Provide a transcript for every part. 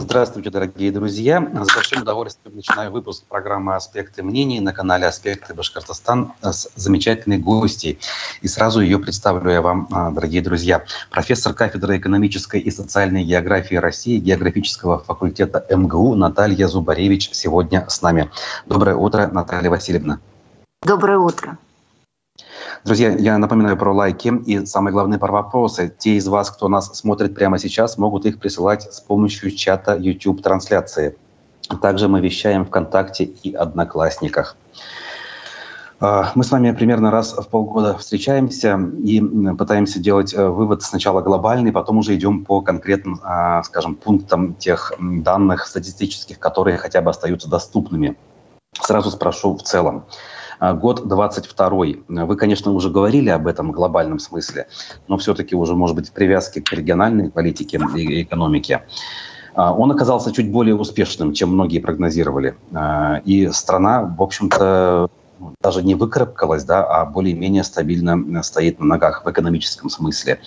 Здравствуйте, дорогие друзья. С большим удовольствием начинаю выпуск программы «Аспекты мнений» на канале «Аспекты Башкортостан» с замечательной гостьей. И сразу ее представлю я вам, а, дорогие друзья. Профессор кафедры экономической и социальной географии России географического факультета МГУ Наталья Зубаревич сегодня с нами. Доброе утро, Наталья Васильевна. Доброе утро. Друзья, я напоминаю про лайки и, самое главное, про вопросы. Те из вас, кто нас смотрит прямо сейчас, могут их присылать с помощью чата YouTube-трансляции. Также мы вещаем ВКонтакте и Одноклассниках. А, мы с вами примерно раз в полгода встречаемся и пытаемся делать э, вывод сначала глобальный, потом уже идем по конкретным, а, скажем, пунктам тех данных статистических, которые хотя бы остаются доступными. Сразу спрошу в целом. А, год 22 Вы, конечно, уже говорили об этом в глобальном смысле, но все-таки уже, может быть, в привязке к региональной политике и экономике. А, он оказался чуть более успешным, чем многие прогнозировали. А, и страна, в общем-то, даже не выкарабкалась, да, а более-менее стабильно стоит на ногах в экономическом смысле.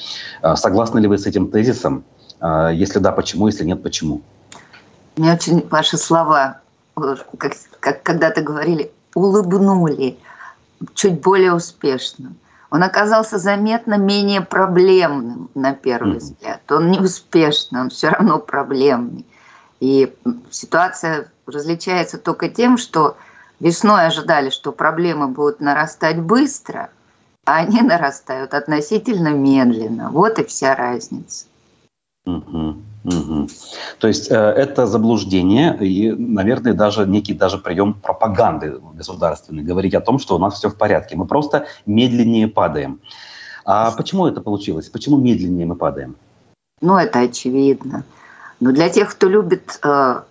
Согласны ли вы с этим тезисом? Если да, почему? Если нет, почему? Мне очень ваши слова, как, как когда-то говорили, улыбнули чуть более успешным. Он оказался заметно менее проблемным на первый взгляд. Он не успешный, он все равно проблемный. И ситуация различается только тем, что весной ожидали, что проблемы будут нарастать быстро, а они нарастают относительно медленно. Вот и вся разница. Угу. То есть э, это заблуждение и, наверное, даже некий даже прием пропаганды государственной, говорить о том, что у нас все в порядке. Мы просто медленнее падаем. А почему это получилось? Почему медленнее мы падаем? Ну, это очевидно. Но для тех, кто любит э,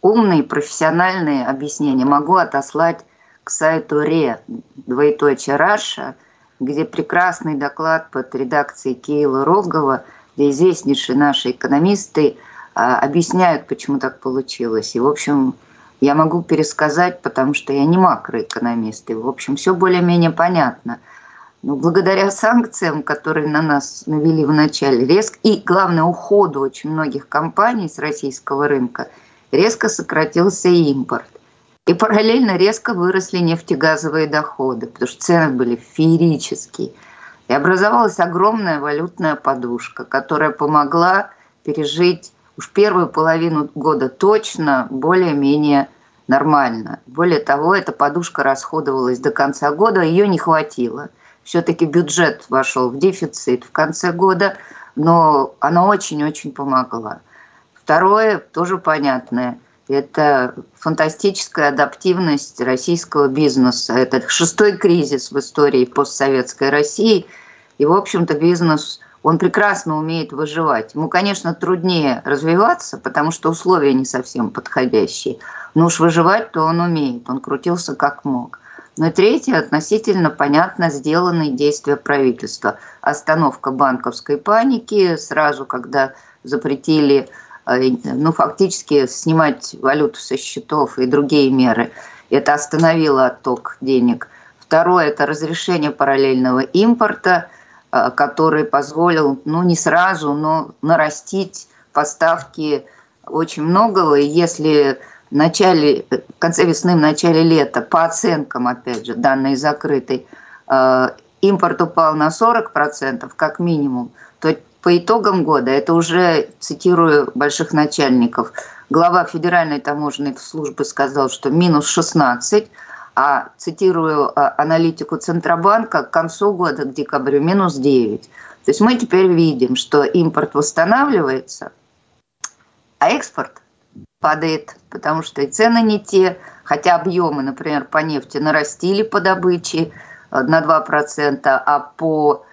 умные, профессиональные объяснения, могу отослать к сайту РЕ, двоеточие Раша, где прекрасный доклад под редакцией Киила Рогова – где известнейшие наши экономисты а, объясняют, почему так получилось. И, в общем, я могу пересказать, потому что я не макроэкономист. И, в общем, все более-менее понятно. Но благодаря санкциям, которые на нас навели в начале, резко, и, главное, уходу очень многих компаний с российского рынка, резко сократился импорт. И параллельно резко выросли нефтегазовые доходы, потому что цены были феерические – и образовалась огромная валютная подушка, которая помогла пережить уж первую половину года точно более-менее нормально. Более того, эта подушка расходовалась до конца года, ее не хватило. Все-таки бюджет вошел в дефицит в конце года, но она очень-очень помогла. Второе, тоже понятное, это фантастическая адаптивность российского бизнеса. Это шестой кризис в истории постсоветской России. И, в общем-то, бизнес, он прекрасно умеет выживать. Ему, конечно, труднее развиваться, потому что условия не совсем подходящие. Но уж выживать-то он умеет. Он крутился как мог. Ну и третье, относительно понятно сделанные действия правительства. Остановка банковской паники сразу, когда запретили ну, фактически снимать валюту со счетов и другие меры. Это остановило отток денег. Второе – это разрешение параллельного импорта, э, который позволил, ну, не сразу, но нарастить поставки очень многого. И если в начале, в конце весны, в начале лета, по оценкам, опять же, данные закрытой, э, импорт упал на 40% как минимум, то по итогам года, это уже цитирую больших начальников, глава Федеральной таможенной службы сказал, что минус 16, а цитирую а, аналитику Центробанка, к концу года, к декабрю, минус 9. То есть мы теперь видим, что импорт восстанавливается, а экспорт падает, потому что и цены не те, хотя объемы, например, по нефти нарастили по добыче э, на 2%, а по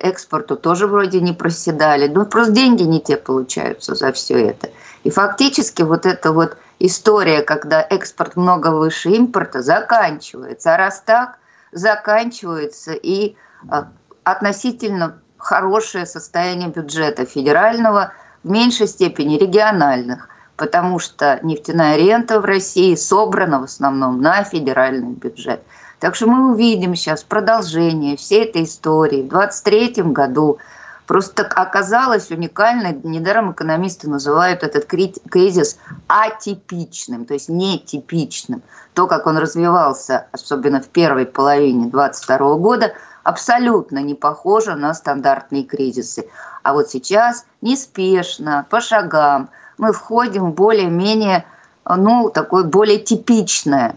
экспорту тоже вроде не проседали. Ну, просто деньги не те получаются за все это. И фактически вот эта вот история, когда экспорт много выше импорта, заканчивается. А раз так, заканчивается и а, относительно хорошее состояние бюджета федерального, в меньшей степени региональных, потому что нефтяная рента в России собрана в основном на федеральный бюджет – так что мы увидим сейчас продолжение всей этой истории. В 2023 году Просто оказалось уникально, недаром экономисты называют этот кризис атипичным, то есть нетипичным. То, как он развивался, особенно в первой половине 2022 года, абсолютно не похоже на стандартные кризисы. А вот сейчас неспешно, по шагам, мы входим в более-менее, ну, такое более типичное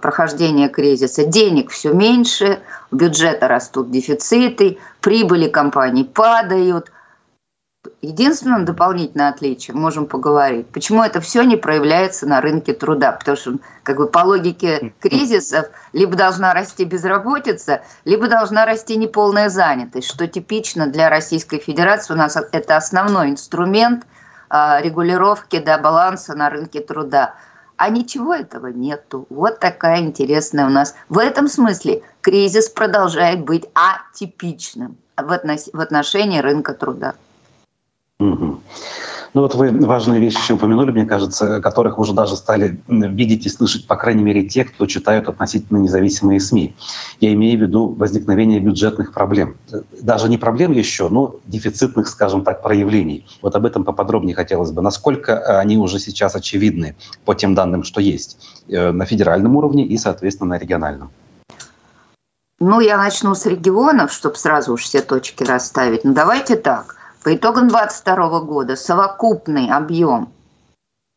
прохождения кризиса. Денег все меньше, у бюджета растут дефициты, прибыли компаний падают. Единственное дополнительное отличие, можем поговорить, почему это все не проявляется на рынке труда. Потому что как бы по логике кризисов либо должна расти безработица, либо должна расти неполная занятость, что типично для Российской Федерации. У нас это основной инструмент э, регулировки до баланса на рынке труда. А ничего этого нету. Вот такая интересная у нас. В этом смысле кризис продолжает быть атипичным в, отношении рынка труда. Угу. Ну вот вы важные вещи еще упомянули, мне кажется, которых уже даже стали видеть и слышать, по крайней мере, те, кто читают относительно независимые СМИ. Я имею в виду возникновение бюджетных проблем. Даже не проблем еще, но дефицитных, скажем так, проявлений. Вот об этом поподробнее хотелось бы. Насколько они уже сейчас очевидны по тем данным, что есть э, на федеральном уровне и, соответственно, на региональном? Ну, я начну с регионов, чтобы сразу уж все точки расставить. Ну, давайте так. По итогам 2022 года совокупный объем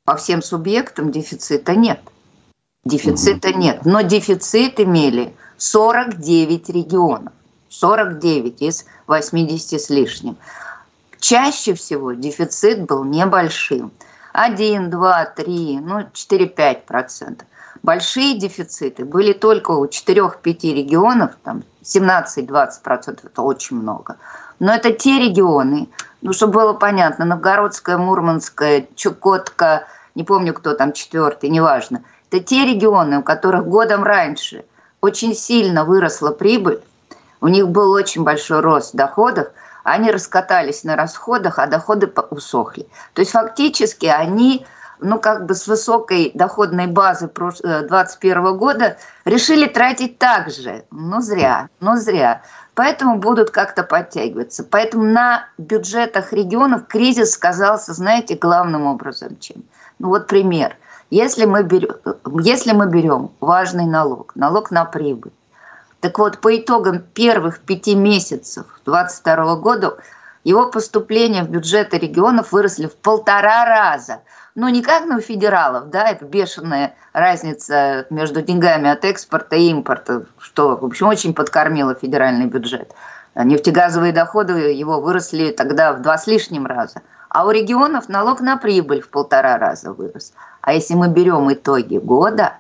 по всем субъектам дефицита нет. Дефицита нет. Но дефицит имели 49 регионов. 49 из 80 с лишним. Чаще всего дефицит был небольшим. 1, 2, 3, ну 4-5 процентов. Большие дефициты были только у 4-5 регионов, там 17-20 процентов, это очень много. Но это те регионы, ну, чтобы было понятно, Новгородская, Мурманская, Чукотка, не помню, кто там четвертый, неважно. Это те регионы, у которых годом раньше очень сильно выросла прибыль, у них был очень большой рост доходов, они раскатались на расходах, а доходы усохли. То есть фактически они ну, как бы с высокой доходной базы 2021 э, года решили тратить так же. Ну, зря, ну, зря. Поэтому будут как-то подтягиваться. Поэтому на бюджетах регионов кризис сказался, знаете, главным образом чем. Ну вот пример. Если мы берем, если мы берем важный налог, налог на прибыль, так вот, по итогам первых пяти месяцев 2022 года его поступления в бюджеты регионов выросли в полтора раза – ну, не как на федералов, да, это бешеная разница между деньгами от экспорта и импорта, что, в общем, очень подкормило федеральный бюджет. Нефтегазовые доходы его выросли тогда в два с лишним раза. А у регионов налог на прибыль в полтора раза вырос. А если мы берем итоги года,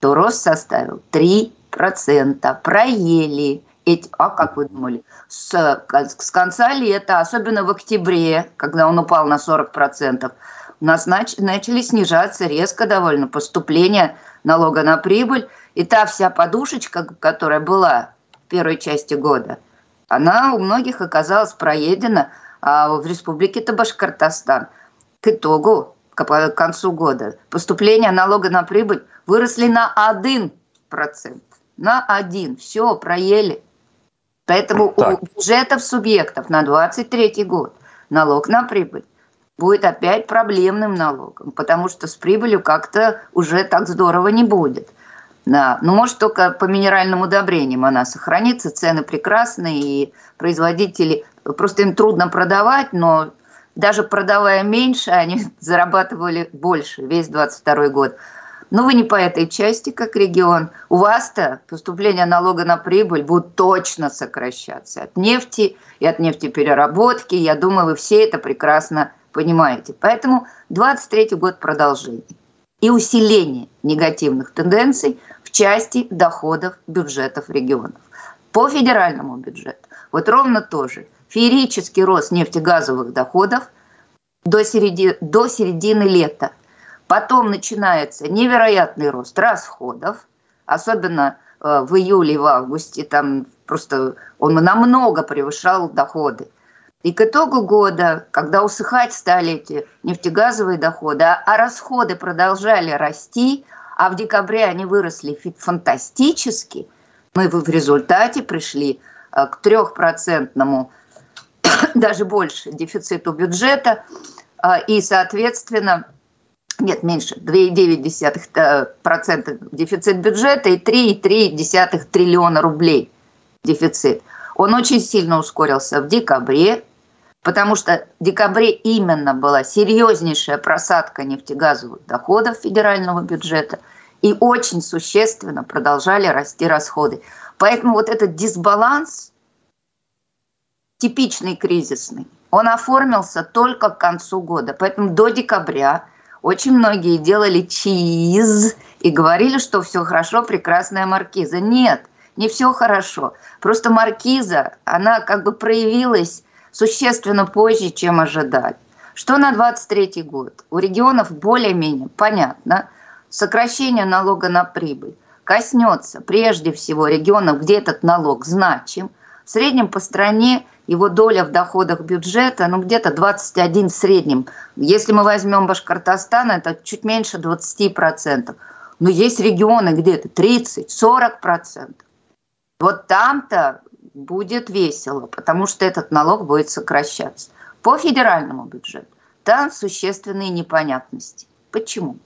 то рост составил 3%. Проели. Эти, а как вы думали? С, с конца лета, особенно в октябре, когда он упал на 40%, у нас нач- начали снижаться резко довольно поступления налога на прибыль. И та вся подушечка, которая была в первой части года, она у многих оказалась проедена, а в республике Табашкортостан к итогу, к концу года, поступления налога на прибыль выросли на 1%. На один. Все, проели. Поэтому так. у бюджетов субъектов на 23 год налог на прибыль будет опять проблемным налогом, потому что с прибылью как-то уже так здорово не будет. Да. Ну, может, только по минеральным удобрениям она сохранится, цены прекрасные, и производители, просто им трудно продавать, но даже продавая меньше, они зарабатывали больше весь 22 год. Но вы не по этой части, как регион. У вас-то поступление налога на прибыль будет точно сокращаться от нефти и от нефтепереработки. Я думаю, вы все это прекрасно Понимаете? Поэтому 23 год продолжение и усиление негативных тенденций в части доходов бюджетов регионов. По федеральному бюджету вот ровно тоже феерический рост нефтегазовых доходов до середины, до середины лета. Потом начинается невероятный рост расходов, особенно э, в июле и в августе, там просто он намного превышал доходы. И к итогу года, когда усыхать стали эти нефтегазовые доходы, а, а расходы продолжали расти, а в декабре они выросли фантастически, мы в результате пришли э, к трехпроцентному даже больше дефициту бюджета, а, и, соответственно, нет, меньше, 2,9% дефицит бюджета и 3,3 триллиона рублей дефицит. Он очень сильно ускорился в декабре, потому что в декабре именно была серьезнейшая просадка нефтегазовых доходов федерального бюджета, и очень существенно продолжали расти расходы. Поэтому вот этот дисбаланс, типичный кризисный, он оформился только к концу года. Поэтому до декабря очень многие делали чиз и говорили, что все хорошо, прекрасная маркиза. Нет, не все хорошо. Просто маркиза, она как бы проявилась существенно позже, чем ожидали. Что на 23 год? У регионов более-менее понятно. Сокращение налога на прибыль коснется прежде всего регионов, где этот налог значим. В среднем по стране его доля в доходах бюджета, ну где-то 21 в среднем. Если мы возьмем Башкортостан, это чуть меньше 20%. Но есть регионы где-то 30-40%. Вот там-то будет весело, потому что этот налог будет сокращаться. По федеральному бюджету там существенные непонятности. Почему?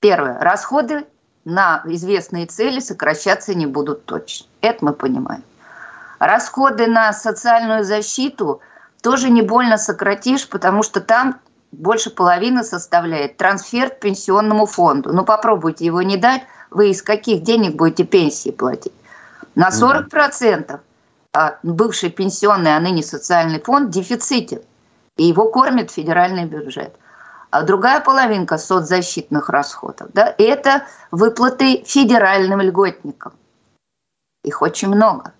Первое. Расходы на известные цели сокращаться не будут точно. Это мы понимаем. Расходы на социальную защиту тоже не больно сократишь, потому что там больше половины составляет трансфер к пенсионному фонду. Ну попробуйте его не дать, вы из каких денег будете пенсии платить? На 40% а бывший пенсионный, а ныне социальный фонд в дефиците. И его кормит федеральный бюджет. А другая половинка соцзащитных расходов да, – это выплаты федеральным льготникам. Их очень много.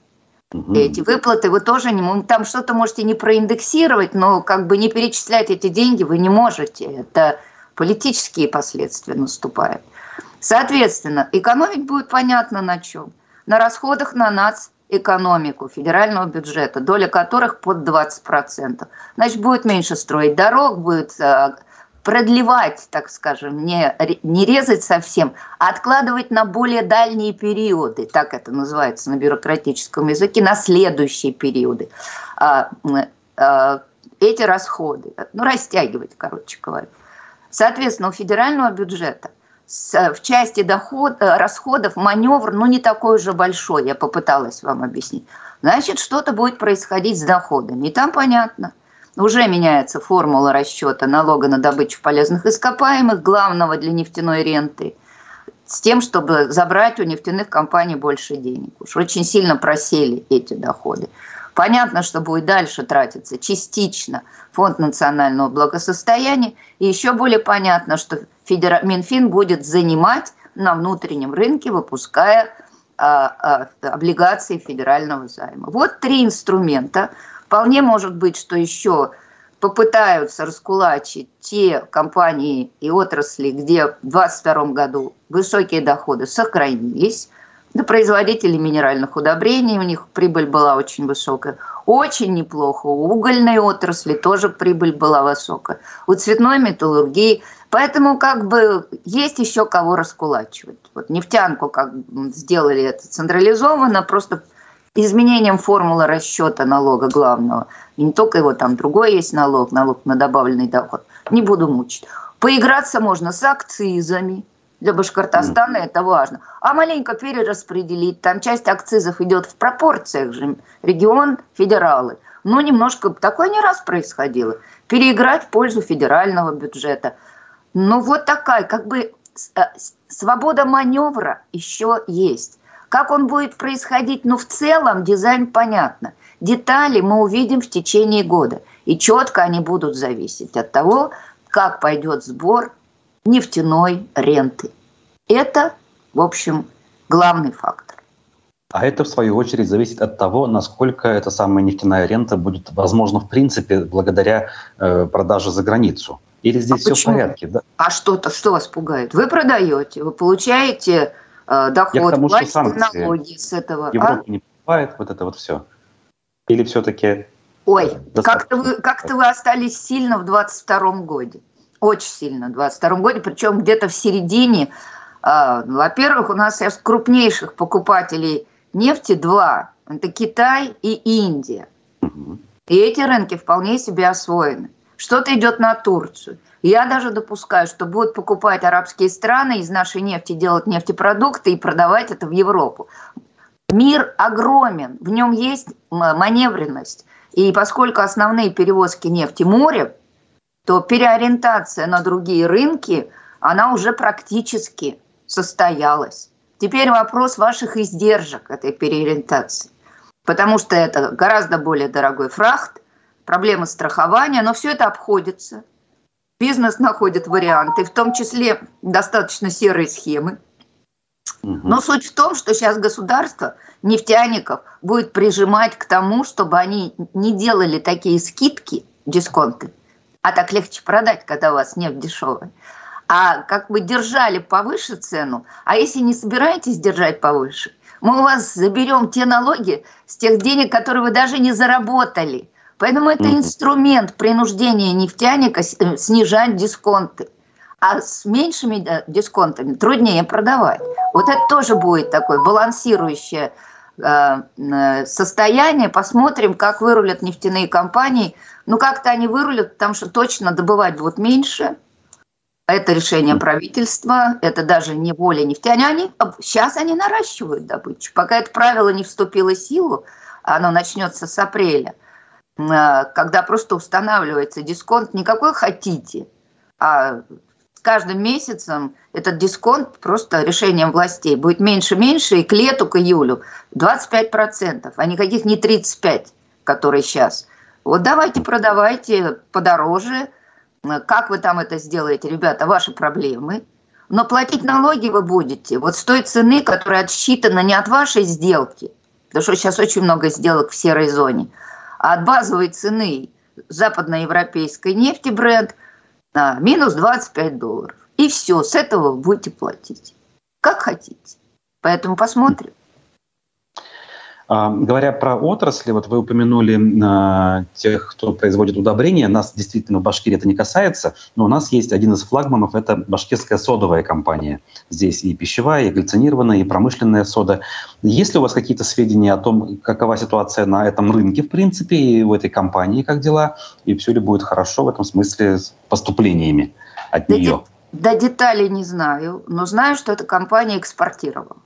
Угу. Эти выплаты вы тоже не там что-то можете не проиндексировать, но как бы не перечислять эти деньги вы не можете. Это политические последствия наступают. Соответственно, экономить будет понятно на чем на расходах на нацэкономику федерального бюджета, доля которых под 20%. Значит, будет меньше строить дорог, будет э, продлевать, так скажем, не, не резать совсем, а откладывать на более дальние периоды, так это называется на бюрократическом языке, на следующие периоды. А, а, эти расходы, ну, растягивать, короче говоря. Соответственно, у федерального бюджета – в части доход, э, расходов маневр, ну, не такой уже большой, я попыталась вам объяснить. Значит, что-то будет происходить с доходами. И там понятно. Уже меняется формула расчета налога на добычу полезных ископаемых, главного для нефтяной ренты, с тем, чтобы забрать у нефтяных компаний больше денег. Уж очень сильно просели эти доходы. Понятно, что будет дальше тратиться частично фонд национального благосостояния. И еще более понятно, что Федера... Минфин будет занимать на внутреннем рынке, выпуская а, а, облигации федерального займа. Вот три инструмента. Вполне может быть, что еще попытаются раскулачить те компании и отрасли, где в 2022 году высокие доходы сохранились – на производителей минеральных удобрений, у них прибыль была очень высокая. Очень неплохо. У угольной отрасли тоже прибыль была высокая. У цветной металлургии. Поэтому как бы есть еще кого раскулачивать. Вот нефтянку как сделали это централизованно, просто изменением формулы расчета налога главного. И не только его, там другой есть налог, налог на добавленный доход. Не буду мучить. Поиграться можно с акцизами, для Башкортостана mm. это важно. А маленько перераспределить, там часть акцизов идет в пропорциях же, регион, федералы. Но немножко, такое не раз происходило, переиграть в пользу федерального бюджета. Ну вот такая, как бы э, свобода маневра еще есть. Как он будет происходить, ну в целом дизайн понятно. Детали мы увидим в течение года. И четко они будут зависеть от того, как пойдет сбор нефтяной ренты. Это, в общем, главный фактор. А это, в свою очередь, зависит от того, насколько эта самая нефтяная рента будет возможна в принципе благодаря э, продаже за границу. Или здесь а все почему? в порядке? Да? А что-то, что вас пугает? Вы продаете, вы получаете э, доход, тому, платите налоги с этого. Европа а? не покупает вот это вот все? Или все-таки... Ой, как-то вы, как вы остались сильно в 22 году очень сильно в 2022 году, причем где-то в середине. А, во-первых, у нас сейчас крупнейших покупателей нефти два. Это Китай и Индия. И эти рынки вполне себе освоены. Что-то идет на Турцию. Я даже допускаю, что будут покупать арабские страны из нашей нефти, делать нефтепродукты и продавать это в Европу. Мир огромен, в нем есть маневренность. И поскольку основные перевозки нефти море, то переориентация на другие рынки, она уже практически состоялась. Теперь вопрос ваших издержек этой переориентации. Потому что это гораздо более дорогой фрахт, проблемы страхования, но все это обходится. Бизнес находит варианты, в том числе достаточно серые схемы. Но суть в том, что сейчас государство нефтяников будет прижимать к тому, чтобы они не делали такие скидки, дисконты, а так легче продать, когда у вас нефть дешевая, а как бы держали повыше цену, а если не собираетесь держать повыше, мы у вас заберем те налоги с тех денег, которые вы даже не заработали. Поэтому это инструмент принуждения нефтяника э, снижать дисконты. А с меньшими дисконтами труднее продавать. Вот это тоже будет такое балансирующее э, э, состояние. Посмотрим, как вырулят нефтяные компании. Ну, как-то они вырулят, потому что точно добывать будут меньше. Это решение правительства, это даже не воля нефтяне. Они, сейчас они наращивают добычу. Пока это правило не вступило в силу, оно начнется с апреля, э, когда просто устанавливается дисконт не какой хотите, а каждым месяцем этот дисконт просто решением властей будет меньше-меньше, и к лету, к июлю 25%, а никаких не 35%, которые сейчас. Вот давайте продавайте подороже. Как вы там это сделаете, ребята, ваши проблемы. Но платить налоги вы будете вот с той цены, которая отсчитана не от вашей сделки, потому что сейчас очень много сделок в серой зоне, а от базовой цены западноевропейской нефти бренд – на минус 25 долларов. И все, с этого вы будете платить. Как хотите. Поэтому посмотрим. А, говоря про отрасли, вот вы упомянули а, тех, кто производит удобрения. Нас действительно в Башкирии это не касается, но у нас есть один из флагманов, это башкирская содовая компания. Здесь и пищевая, и глицинированная, и промышленная сода. Есть ли у вас какие-то сведения о том, какова ситуация на этом рынке, в принципе, и у этой компании, как дела, и все ли будет хорошо в этом смысле с поступлениями от нее? До деталей не знаю, но знаю, что эта компания экспортировала.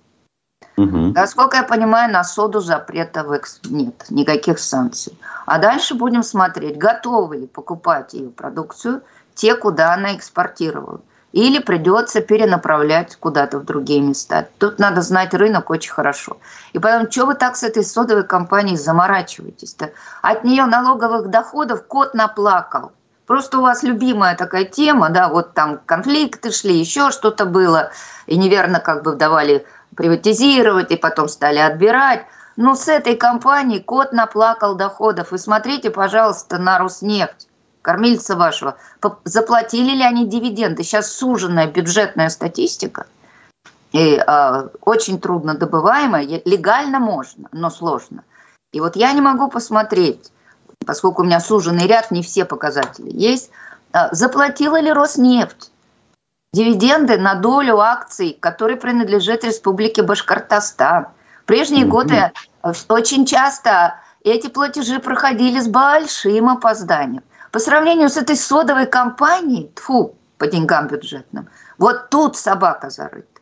Угу. Насколько я понимаю, на соду запретов нет, никаких санкций. А дальше будем смотреть, готовы ли покупать ее продукцию те, куда она экспортировала. Или придется перенаправлять куда-то в другие места. Тут надо знать рынок очень хорошо. И потом, что вы так с этой содовой компанией заморачиваетесь-то? От нее налоговых доходов кот наплакал. Просто у вас любимая такая тема, да, вот там конфликты шли, еще что-то было, и неверно как бы давали приватизировать и потом стали отбирать. Но с этой компанией кот наплакал доходов. И смотрите, пожалуйста, на Роснефть, кормильца вашего. Заплатили ли они дивиденды? Сейчас суженная бюджетная статистика. И э, очень трудно добываемая. Легально можно, но сложно. И вот я не могу посмотреть, поскольку у меня суженный ряд, не все показатели есть, э, заплатила ли Роснефть дивиденды на долю акций, которые принадлежат Республике Башкортостан. В прежние mm-hmm. годы э, очень часто эти платежи проходили с большим опозданием. По сравнению с этой содовой компанией, тфу, по деньгам бюджетным, вот тут собака зарыта.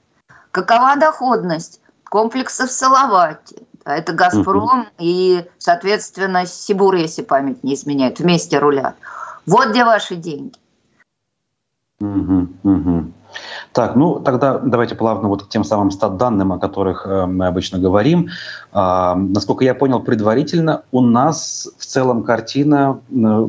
Какова доходность комплексов Салавати? Это «Газпром» угу. и, соответственно, Сибур, если память не изменяет, вместе рулят. Вот где ваши деньги. Угу, угу. Так, ну тогда давайте плавно вот к тем самым стат-данным, о которых э, мы обычно говорим. Э, насколько я понял предварительно, у нас в целом картина э,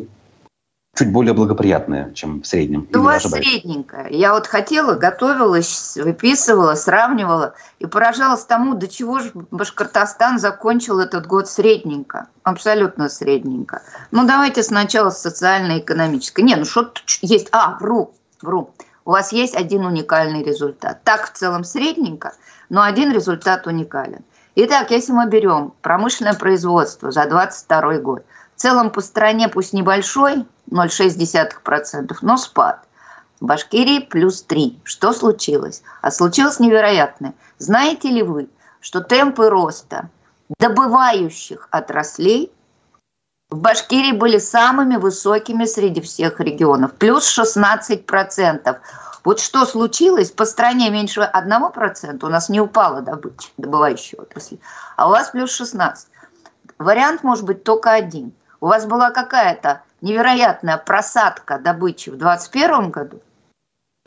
чуть более благоприятная, чем в среднем. У вас средненькая. Я вот хотела, готовилась, выписывала, сравнивала и поражалась тому, до чего же Башкортостан закончил этот год средненько. Абсолютно средненько. Ну, давайте сначала социально-экономическое. Не, ну что есть... А, вру, вру. У вас есть один уникальный результат. Так в целом средненько, но один результат уникален. Итак, если мы берем промышленное производство за 2022 год, в целом по стране пусть небольшой, 0,6%, но спад. В Башкирии плюс 3. Что случилось? А случилось невероятное. Знаете ли вы, что темпы роста добывающих отраслей в Башкирии были самыми высокими среди всех регионов, плюс 16%. Вот что случилось, по стране меньше 1%, у нас не упала добыча добывающей отрасли, а у вас плюс 16. Вариант может быть только один. У вас была какая-то невероятная просадка добычи в 2021 году,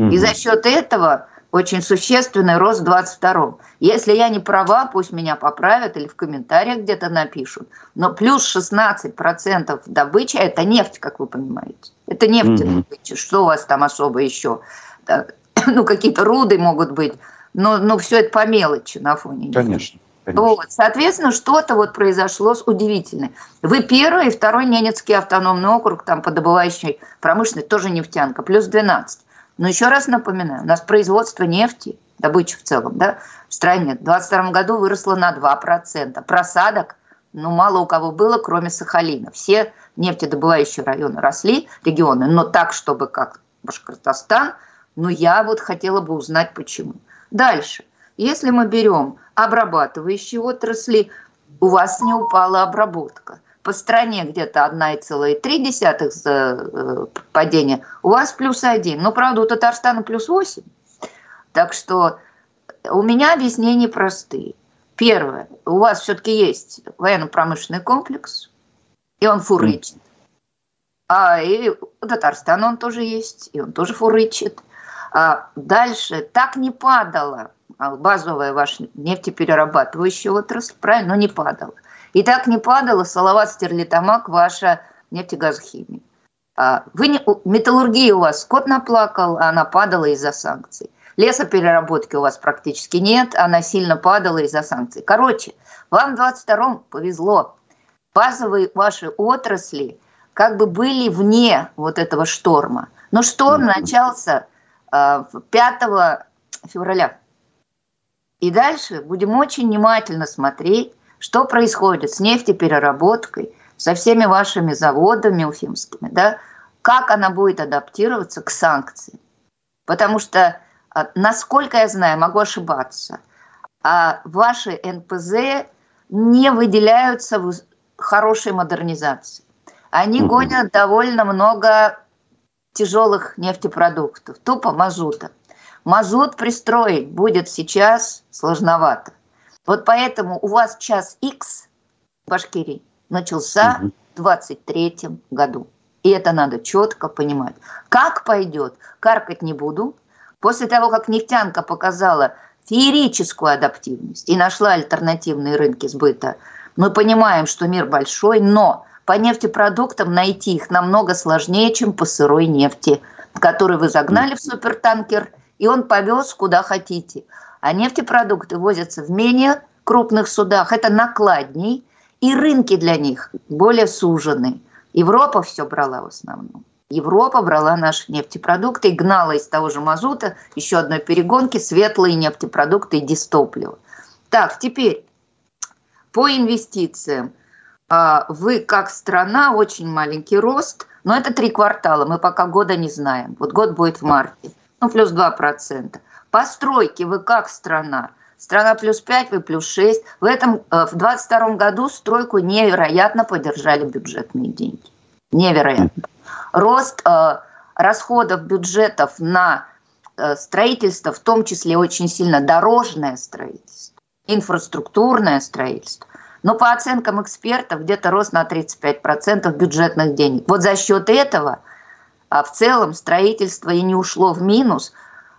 mm-hmm. и за счет этого очень существенный рост в 22-м. Если я не права, пусть меня поправят или в комментариях где-то напишут. Но плюс 16% добычи – это нефть, как вы понимаете. Это нефтедобыча. Mm-hmm. Что у вас там особо еще? Ну, какие-то руды могут быть. Но, но все это по мелочи на фоне. Конечно. Вот, соответственно, что-то вот произошло с удивительное. Вы первый и второй Ненецкий автономный округ, там по добывающей промышленности, тоже нефтянка, плюс 12. Но еще раз напоминаю, у нас производство нефти, добыча в целом, да, в стране в 2022 году выросло на 2%. Просадок, ну, мало у кого было, кроме Сахалина. Все нефтедобывающие районы росли, регионы, но так, чтобы как Башкортостан, ну, я вот хотела бы узнать, почему. Дальше. Если мы берем обрабатывающие отрасли, у вас не упала обработка – по стране где-то 1,3 э, падения, у вас плюс 1. Но, правда, у Татарстана плюс 8. Так что у меня объяснения простые. Первое, у вас все-таки есть военно-промышленный комплекс, и он фурычит. А и у Татарстана он тоже есть, и он тоже фурычит. А дальше так не падала базовая ваша нефтеперерабатывающая отрасль, правильно, но не падала. И так не падала Салават Стерлитамак, ваша нефтегазохимия. А, вы не, металлургия у вас скот наплакал, а она падала из-за санкций. Лесопереработки у вас практически нет, она сильно падала из-за санкций. Короче, вам в 22-м повезло. Базовые ваши отрасли как бы были вне вот этого шторма. Но шторм начался 5 а, февраля. И дальше будем очень внимательно смотреть, что происходит с нефтепереработкой, со всеми вашими заводами уфимскими, да, как она будет адаптироваться к санкциям. Потому что, а, насколько я знаю, могу ошибаться, а ваши НПЗ не выделяются в хорошей модернизации. Они угу. гонят довольно много тяжелых нефтепродуктов, тупо мазута. Мазут пристроить будет сейчас сложновато. Вот поэтому у вас час X в Башкирии начался в 23 году. И это надо четко понимать. Как пойдет, каркать не буду. После того, как нефтянка показала феерическую адаптивность и нашла альтернативные рынки сбыта, мы понимаем, что мир большой, но по нефтепродуктам найти их намного сложнее, чем по сырой нефти, который вы загнали в супертанкер, и он повез куда хотите а нефтепродукты возятся в менее крупных судах. Это накладней, и рынки для них более сужены. Европа все брала в основном. Европа брала наши нефтепродукты и гнала из того же мазута еще одной перегонки светлые нефтепродукты и дистопливо. Так, теперь по инвестициям. А, вы как страна, очень маленький рост, но это три квартала, мы пока года не знаем. Вот год будет в марте, ну плюс 2%. Постройки вы как страна? Страна плюс 5, вы плюс 6. В этом, э, в 22 году стройку невероятно поддержали бюджетные деньги. Невероятно. Рост э, расходов бюджетов на э, строительство, в том числе очень сильно дорожное строительство, инфраструктурное строительство. Но по оценкам экспертов где-то рост на 35% бюджетных денег. Вот за счет этого а в целом строительство и не ушло в минус,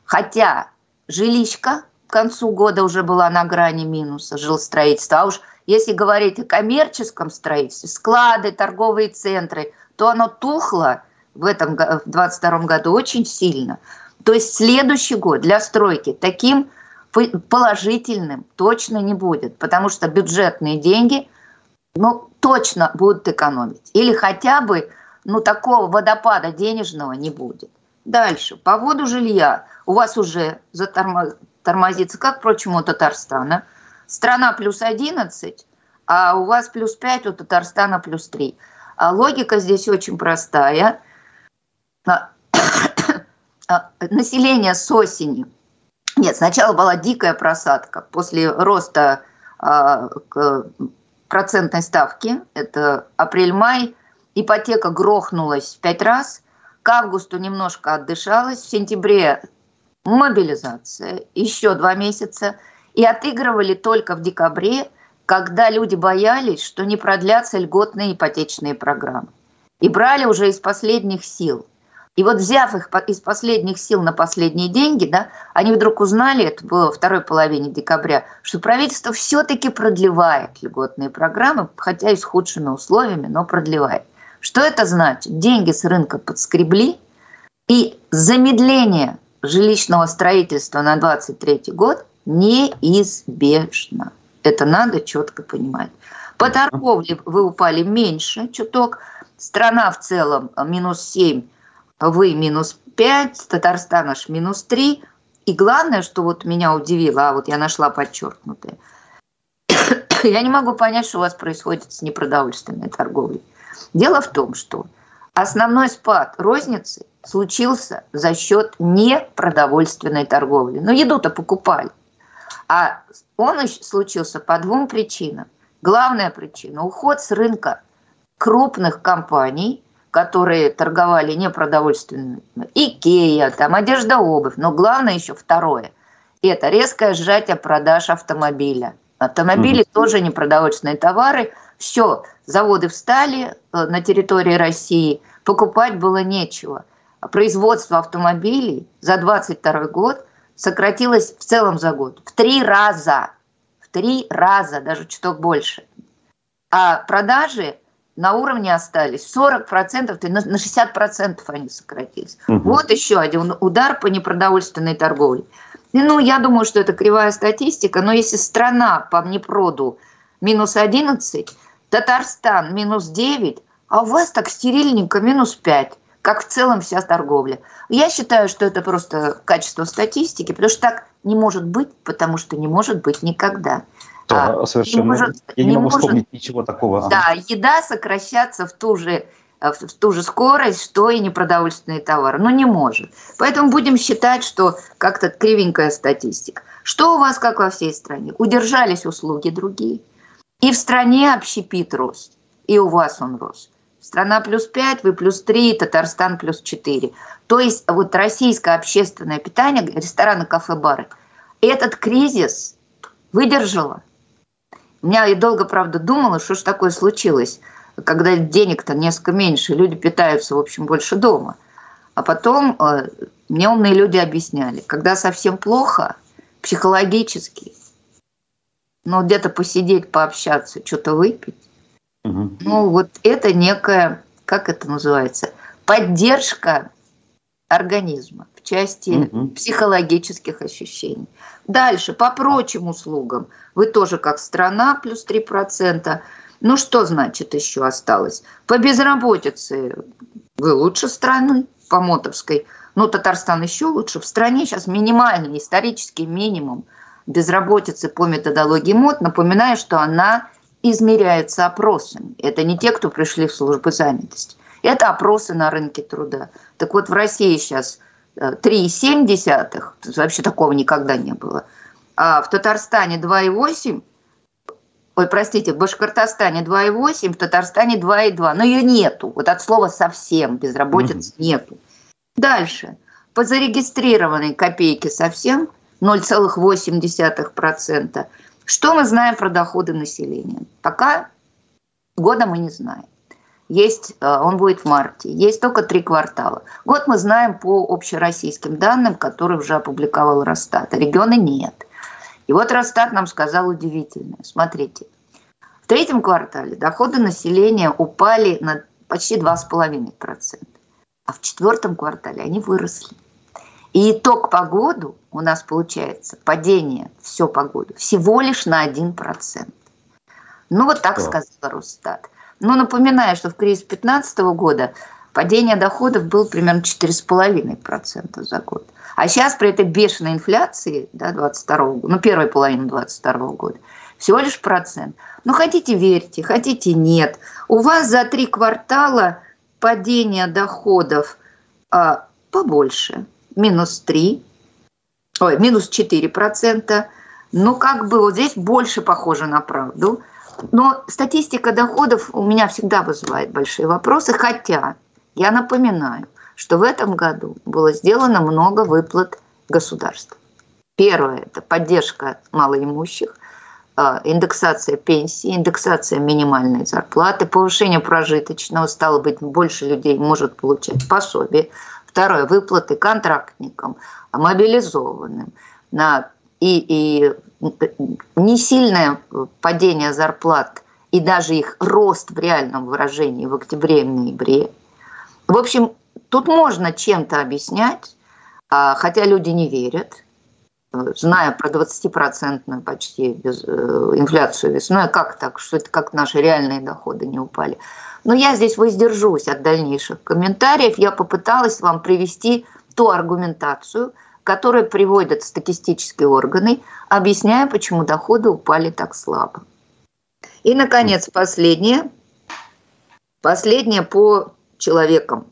хотя жилищка к концу года уже была на грани минуса, жилстроительство. А уж если говорить о коммерческом строительстве, склады, торговые центры, то оно тухло в этом в 2022 году очень сильно. То есть следующий год для стройки таким положительным точно не будет, потому что бюджетные деньги ну, точно будут экономить. Или хотя бы ну, такого водопада денежного не будет. Дальше, по поводу жилья. У вас уже затормозится, как, впрочем, у Татарстана. Страна плюс 11, а у вас плюс 5, у Татарстана плюс 3. А логика здесь очень простая. А, а, население с осени. Нет, сначала была дикая просадка. После роста процентной ставки, это апрель-май, ипотека грохнулась в пять раз, к августу немножко отдышалась, в сентябре мобилизация, еще два месяца, и отыгрывали только в декабре, когда люди боялись, что не продлятся льготные ипотечные программы. И брали уже из последних сил. И вот взяв их из последних сил на последние деньги, да, они вдруг узнали, это было во второй половине декабря, что правительство все-таки продлевает льготные программы, хотя и с худшими условиями, но продлевает. Что это значит? Деньги с рынка подскребли, и замедление жилищного строительства на 2023 год неизбежно. Это надо четко понимать. По торговле вы упали меньше чуток. Страна в целом минус 7 вы минус 5, Татарстан аж минус 3. И главное, что вот меня удивило, а вот я нашла подчеркнутое, я не могу понять, что у вас происходит с непродовольственной торговлей. Дело в том, что основной спад розницы случился за счет непродовольственной торговли. Но еду-то покупали. А он случился по двум причинам. Главная причина – уход с рынка крупных компаний – которые торговали непродовольственными, Икея, там, одежда, обувь. Но главное еще второе – это резкое сжатие продаж автомобиля. Автомобили угу. тоже непродовольственные товары. Все, заводы встали э, на территории России, покупать было нечего. Производство автомобилей за 22 год сократилось в целом за год в три раза. В три раза, даже чуток больше. А продажи на уровне остались 40%, на 60% они сократились. Угу. Вот еще один удар по непродовольственной торговле. Ну, я думаю, что это кривая статистика, но если страна по непроду минус 11, Татарстан минус 9, а у вас так стерильненько минус 5, как в целом вся торговля. Я считаю, что это просто качество статистики, потому что так не может быть, потому что не может быть никогда. Да, а, совершенно. Не может, Я не, не могу может, вспомнить ничего такого. Да, еда сокращаться в ту же в ту же скорость, что и непродовольственные товары. Ну, не может. Поэтому будем считать, что как-то кривенькая статистика. Что у вас, как во всей стране? Удержались услуги другие. И в стране общепит рос. И у вас он рос. Страна плюс 5, вы плюс 3, Татарстан плюс 4. То есть вот российское общественное питание, рестораны, кафе, бары, этот кризис выдержало. Я и долго, правда, думала, что ж такое случилось, когда денег-то несколько меньше, люди питаются, в общем, больше дома. А потом э, мне умные люди объясняли, когда совсем плохо, психологически, ну, где-то посидеть, пообщаться, что-то выпить, угу. ну, вот это некая, как это называется, поддержка организма в части угу. психологических ощущений. Дальше, по прочим услугам, вы тоже как страна плюс 3%. Ну что значит еще осталось? По безработице вы лучше страны, по мотовской. Ну, Татарстан еще лучше. В стране сейчас минимальный исторический минимум безработицы по методологии МОД. Напоминаю, что она измеряется опросами. Это не те, кто пришли в службу занятости. Это опросы на рынке труда. Так вот, в России сейчас 3,7, вообще такого никогда не было. А в Татарстане 2,8, ой, простите, в Башкортостане 2,8, в Татарстане 2,2. Но ее нету, вот от слова совсем, безработицы mm-hmm. нету. Дальше. По зарегистрированной копейке совсем 0,8%. Что мы знаем про доходы населения? Пока года мы не знаем. Есть, э, он будет в марте. Есть только три квартала. Год мы знаем по общероссийским данным, которые уже опубликовал Росстат. А регионы нет. И вот Росстат нам сказал удивительное. Смотрите, в третьем квартале доходы населения упали на почти 2,5%. А в четвертом квартале они выросли. И итог по году у нас получается падение, все по году, всего лишь на 1%. Ну вот так сказал Росстат. Но напоминаю, что в кризис 2015 года падение доходов было примерно 4,5% за год. А сейчас при этой бешеной инфляции да, 22 года, ну, первой половины 22 года, всего лишь процент. Ну, хотите верьте, хотите нет. У вас за три квартала падение доходов а, побольше, минус 3, ой, минус 4 процента. Ну, как бы вот здесь больше похоже на правду. Но статистика доходов у меня всегда вызывает большие вопросы, хотя я напоминаю, что в этом году было сделано много выплат государства. Первое – это поддержка малоимущих, а, индексация пенсии, индексация минимальной зарплаты, повышение прожиточного, стало быть, больше людей может получать пособие. Второе – выплаты контрактникам, мобилизованным. На, и, и не сильное падение зарплат и даже их рост в реальном выражении в октябре и ноябре. В общем, тут можно чем-то объяснять, а, хотя люди не верят, зная про 20% почти без, э, инфляцию весной, как так, что это как наши реальные доходы не упали. Но я здесь воздержусь от дальнейших комментариев. Я попыталась вам привести ту аргументацию, которую приводят статистические органы, объясняя, почему доходы упали так слабо. И, наконец, последнее. Последнее по человекам.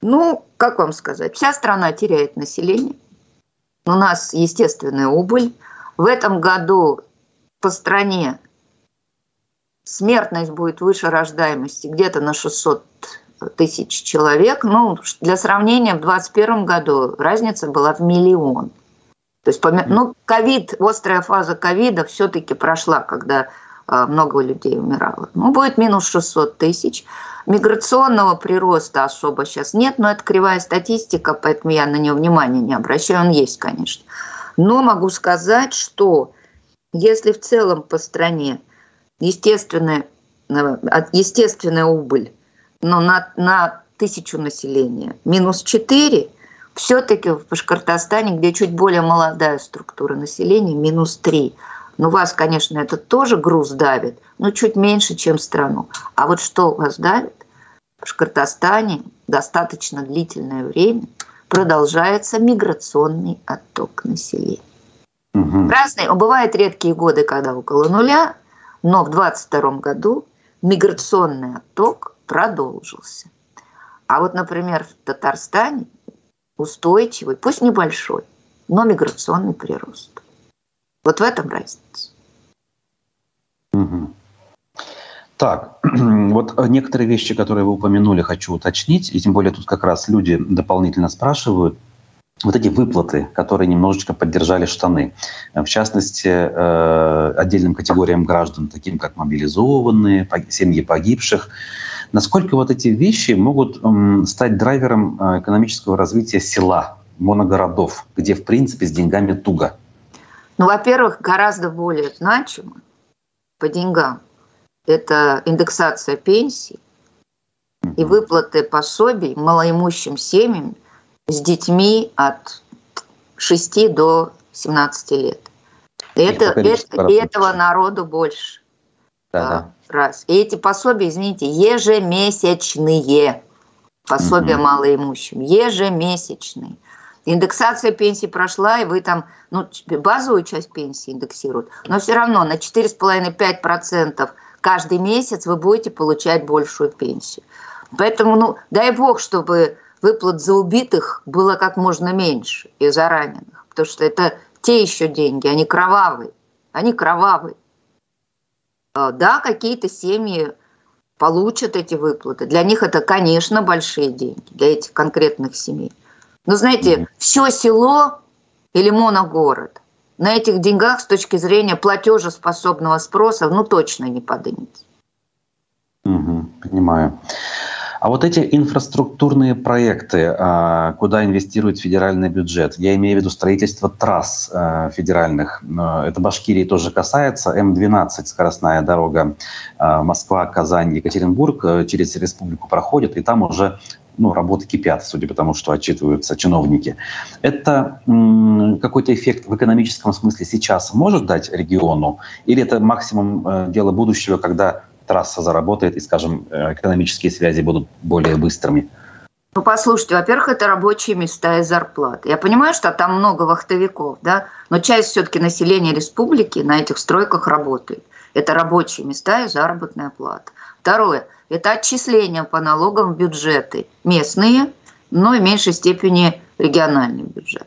Ну, как вам сказать, вся страна теряет население. У нас естественная убыль. В этом году по стране смертность будет выше рождаемости где-то на 600 тысяч человек. Ну, для сравнения, в 2021 году разница была в миллион. То есть, ну, ковид, острая фаза ковида все-таки прошла, когда а, много людей умирало. Ну, будет минус 600 тысяч. Миграционного прироста особо сейчас нет, но это кривая статистика, поэтому я на нее внимания не обращаю. Он есть, конечно. Но могу сказать, что если в целом по стране естественная, естественная убыль но на, на тысячу населения минус 4, все-таки в Башкортостане, где чуть более молодая структура населения, минус 3. Ну, вас, конечно, это тоже груз давит, но чуть меньше, чем страну. А вот что вас давит? В Башкортостане достаточно длительное время продолжается миграционный отток населения. Угу. Разные, бывают редкие годы, когда около нуля, но в 2022 году миграционный отток продолжился. А вот, например, в Татарстане устойчивый, пусть небольшой, но миграционный прирост. Вот в этом разница. Угу. Так, вот некоторые вещи, которые вы упомянули, хочу уточнить, и тем более тут как раз люди дополнительно спрашивают, вот эти выплаты, которые немножечко поддержали штаны. В частности, э, отдельным категориям граждан, таким как мобилизованные, семьи погибших. Насколько вот эти вещи могут стать драйвером э, экономического развития села, моногородов, где, в принципе, с деньгами туго? Ну, во-первых, гораздо более значимо по деньгам это индексация пенсий и выплаты пособий малоимущим семьям с детьми от 6 до 17 лет. Это, это, и этого народу больше. Да, а, раз. И эти пособия, извините, ежемесячные. Пособия угу. малоимущим. Ежемесячные. Индексация пенсии прошла, и вы там, ну, базовую часть пенсии индексируют, но все равно на 4,5-5% каждый месяц вы будете получать большую пенсию. Поэтому, ну, дай бог, чтобы выплат за убитых было как можно меньше и за раненых, потому что это те еще деньги, они кровавые, они кровавые. А, да, какие-то семьи получат эти выплаты. Для них это, конечно, большие деньги, для этих конкретных семей. Но знаете, mm-hmm. все село или моногород на этих деньгах с точки зрения платежеспособного спроса, ну, точно не поднимется. Угу, понимаю. А вот эти инфраструктурные проекты, а, куда инвестирует федеральный бюджет, я имею в виду строительство трасс а, федеральных, это Башкирии тоже касается, М12, скоростная дорога а, Москва, Казань, Екатеринбург э, через республику проходит, и там уже ну, работы кипят, судя по тому, что отчитываются чиновники. Это какой-то эффект в экономическом смысле сейчас может дать региону? Или это максимум э, дела будущего, когда трасса заработает и, скажем, э, экономические связи будут более быстрыми? Ну, послушайте, во-первых, это рабочие места и зарплаты. Я понимаю, что там много вахтовиков, да, но часть все-таки населения республики на этих стройках работает. Это рабочие места и заработная плата. Второе – это отчисления по налогам в бюджеты. Местные, но в меньшей степени региональный бюджет.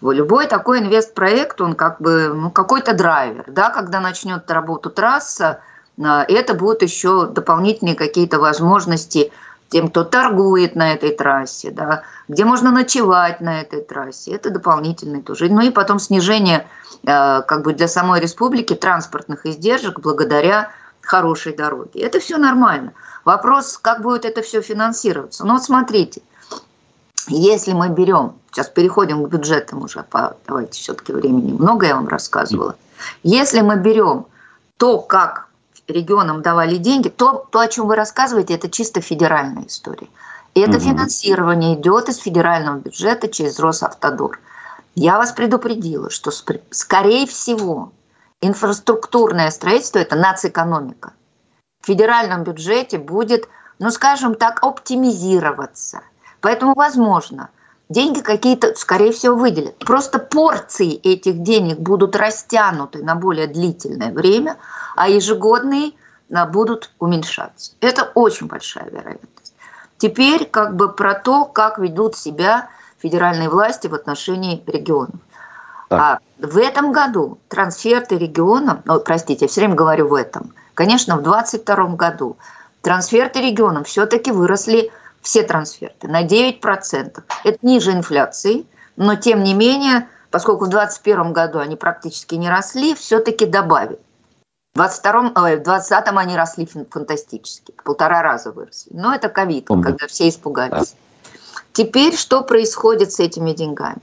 Любой такой инвестпроект, он как бы ну, какой-то драйвер. Да, когда начнет работу трасса, это будут еще дополнительные какие-то возможности тем, кто торгует на этой трассе, да, где можно ночевать на этой трассе. Это дополнительный тоже. Ну и потом снижение э, как бы для самой республики транспортных издержек благодаря хорошей дороге. Это все нормально. Вопрос, как будет это все финансироваться. Ну вот смотрите, если мы берем, сейчас переходим к бюджетам уже, по, давайте все-таки времени много я вам рассказывала. Если мы берем то, как регионам давали деньги, то, то, о чем вы рассказываете, это чисто федеральная история. И это угу. финансирование идет из федерального бюджета через Росавтодор. Я вас предупредила, что, скорее всего, инфраструктурное строительство – это нацэкономика. В федеральном бюджете будет, ну, скажем так, оптимизироваться. Поэтому, возможно, деньги какие-то, скорее всего, выделят. Просто порции этих денег будут растянуты на более длительное время, а ежегодные а, будут уменьшаться. Это очень большая вероятность. Теперь как бы про то, как ведут себя федеральные власти в отношении регионов. А в этом году трансферты регионам, ну, простите, я все время говорю в этом, конечно, в 2022 году трансферты регионам все-таки выросли все трансферты на 9%. Это ниже инфляции, но тем не менее, поскольку в 2021 году они практически не росли, все-таки добавили. В 2020 они росли фантастически, полтора раза выросли. Но это ковид, когда все испугались. Теперь что происходит с этими деньгами?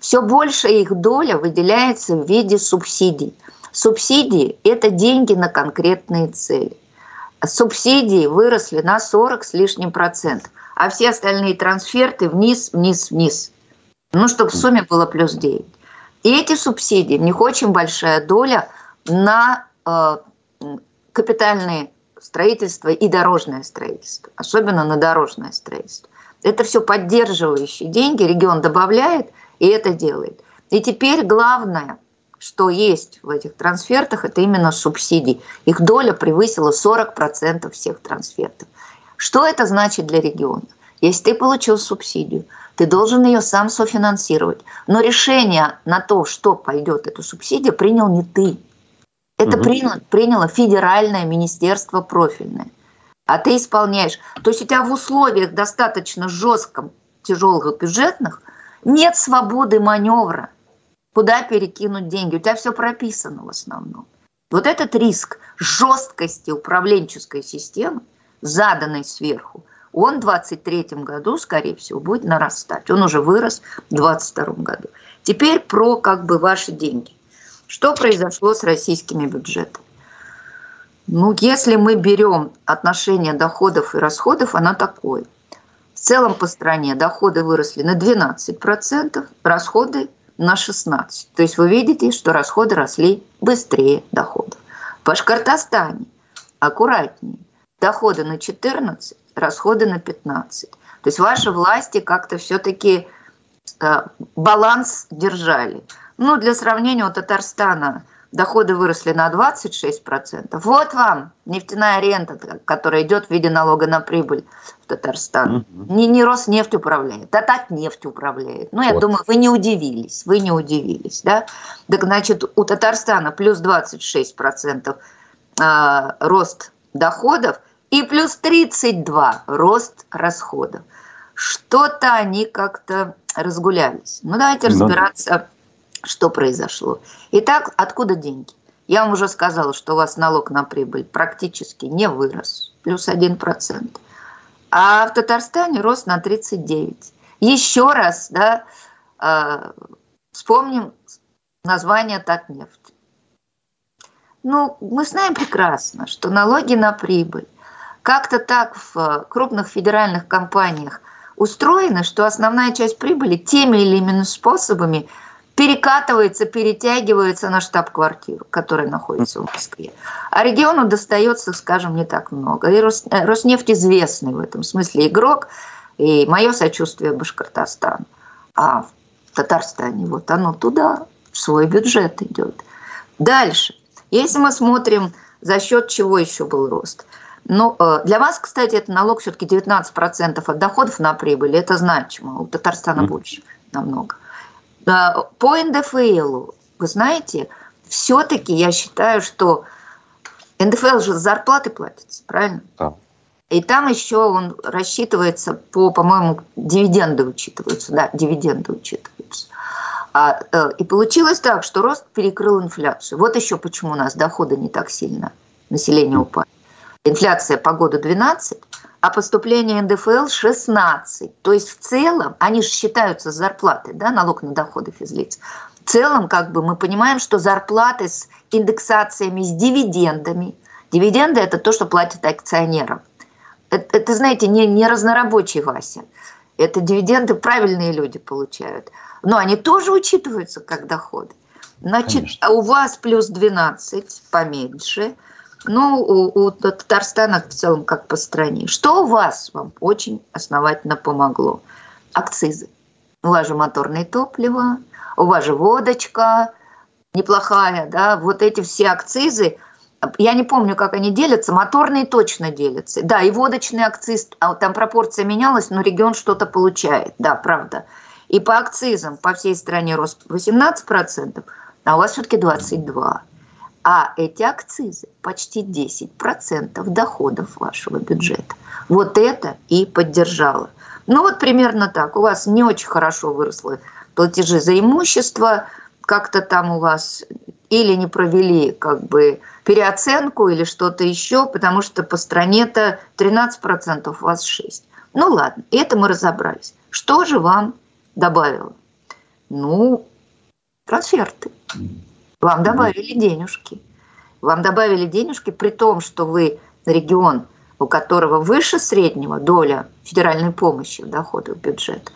Все больше их доля выделяется в виде субсидий. Субсидии – это деньги на конкретные цели. Субсидии выросли на 40 с лишним процентов а все остальные трансферты вниз, вниз, вниз. Ну, чтобы в сумме было плюс 9. И эти субсидии, в них очень большая доля на э, капитальные строительство и дорожное строительство, особенно на дорожное строительство. Это все поддерживающие деньги, регион добавляет и это делает. И теперь главное, что есть в этих трансфертах, это именно субсидии. Их доля превысила 40% всех трансфертов. Что это значит для региона? Если ты получил субсидию, ты должен ее сам софинансировать. Но решение на то, что пойдет эта субсидия, принял не ты. Это угу. приняло, приняло федеральное министерство профильное. А ты исполняешь. То есть у тебя в условиях достаточно жестком тяжелых бюджетных нет свободы маневра, куда перекинуть деньги. У тебя все прописано в основном. Вот этот риск жесткости управленческой системы – заданный сверху, он в 2023 году, скорее всего, будет нарастать. Он уже вырос в 2022 году. Теперь про как бы ваши деньги. Что произошло с российскими бюджетами? Ну, если мы берем отношение доходов и расходов, оно такое. В целом по стране доходы выросли на 12%, расходы на 16%. То есть вы видите, что расходы росли быстрее доходов. В Башкортостане аккуратнее доходы на 14, расходы на 15. То есть ваши власти как-то все-таки э, баланс держали. Ну, для сравнения, у Татарстана доходы выросли на 26%. Вот вам нефтяная рента, которая идет в виде налога на прибыль в Татарстан. Угу. Не, не Роснефть управляет, а Татнефть управляет. Ну, я вот. думаю, вы не удивились, вы не удивились, да? Так, значит, у Татарстана плюс 26% э, рост доходов – и плюс 32 рост расходов. Что-то они как-то разгулялись. Ну, давайте ну разбираться, что произошло. Итак, откуда деньги? Я вам уже сказала, что у вас налог на прибыль практически не вырос, плюс 1%. А в Татарстане рост на 39. Еще раз, да, э, вспомним название Татнефть. Ну, мы знаем прекрасно, что налоги на прибыль как-то так в э, крупных федеральных компаниях устроено, что основная часть прибыли теми или иными способами перекатывается, перетягивается на штаб-квартиру, которая находится в Москве. А региону достается, скажем, не так много. И э, Роснефть известный в этом смысле игрок, и мое сочувствие Башкортостану. А в Татарстане вот оно туда, в свой бюджет идет. Дальше. Если мы смотрим, за счет чего еще был рост – ну, э, для вас, кстати, это налог все-таки 19% от доходов на прибыль. Это значимо. У Татарстана mm. больше намного. По НДФЛ, вы знаете, все-таки я считаю, что НДФЛ же с зарплаты платится, правильно? Да. И там еще он рассчитывается по, по-моему, дивиденды учитываются. Да, дивиденды учитываются. А, э, и получилось так, что рост перекрыл инфляцию. Вот еще почему у нас доходы не так сильно население упали. Инфляция по году 12, а поступление НДФЛ 16. То есть в целом, они же считаются зарплаты, да, налог на доходы физлиц. В целом, как бы мы понимаем, что зарплаты с индексациями, с дивидендами. Дивиденды – это то, что платят акционерам. Это, это знаете, не, не разнорабочий Вася. Это дивиденды правильные люди получают. Но они тоже учитываются как доходы. Значит, Конечно. у вас плюс 12 поменьше – ну, у, у Татарстана в целом как по стране. Что у вас вам очень основательно помогло? Акцизы. У вас же моторное топливо, у вас же водочка неплохая, да, вот эти все акцизы, я не помню, как они делятся, моторные точно делятся. Да, и водочный акциз, а там пропорция менялась, но регион что-то получает, да, правда. И по акцизам по всей стране рост 18%, а у вас все-таки 22%. А эти акцизы почти 10% доходов вашего бюджета. Вот это и поддержало. Ну вот примерно так. У вас не очень хорошо выросли платежи за имущество, как-то там у вас или не провели как бы переоценку или что-то еще, потому что по стране-то 13%, у вас 6%. Ну ладно, это мы разобрались. Что же вам добавило? Ну, трансферты. Вам добавили денежки. Вам добавили денежки при том, что вы регион, у которого выше среднего доля федеральной помощи в доходах бюджета,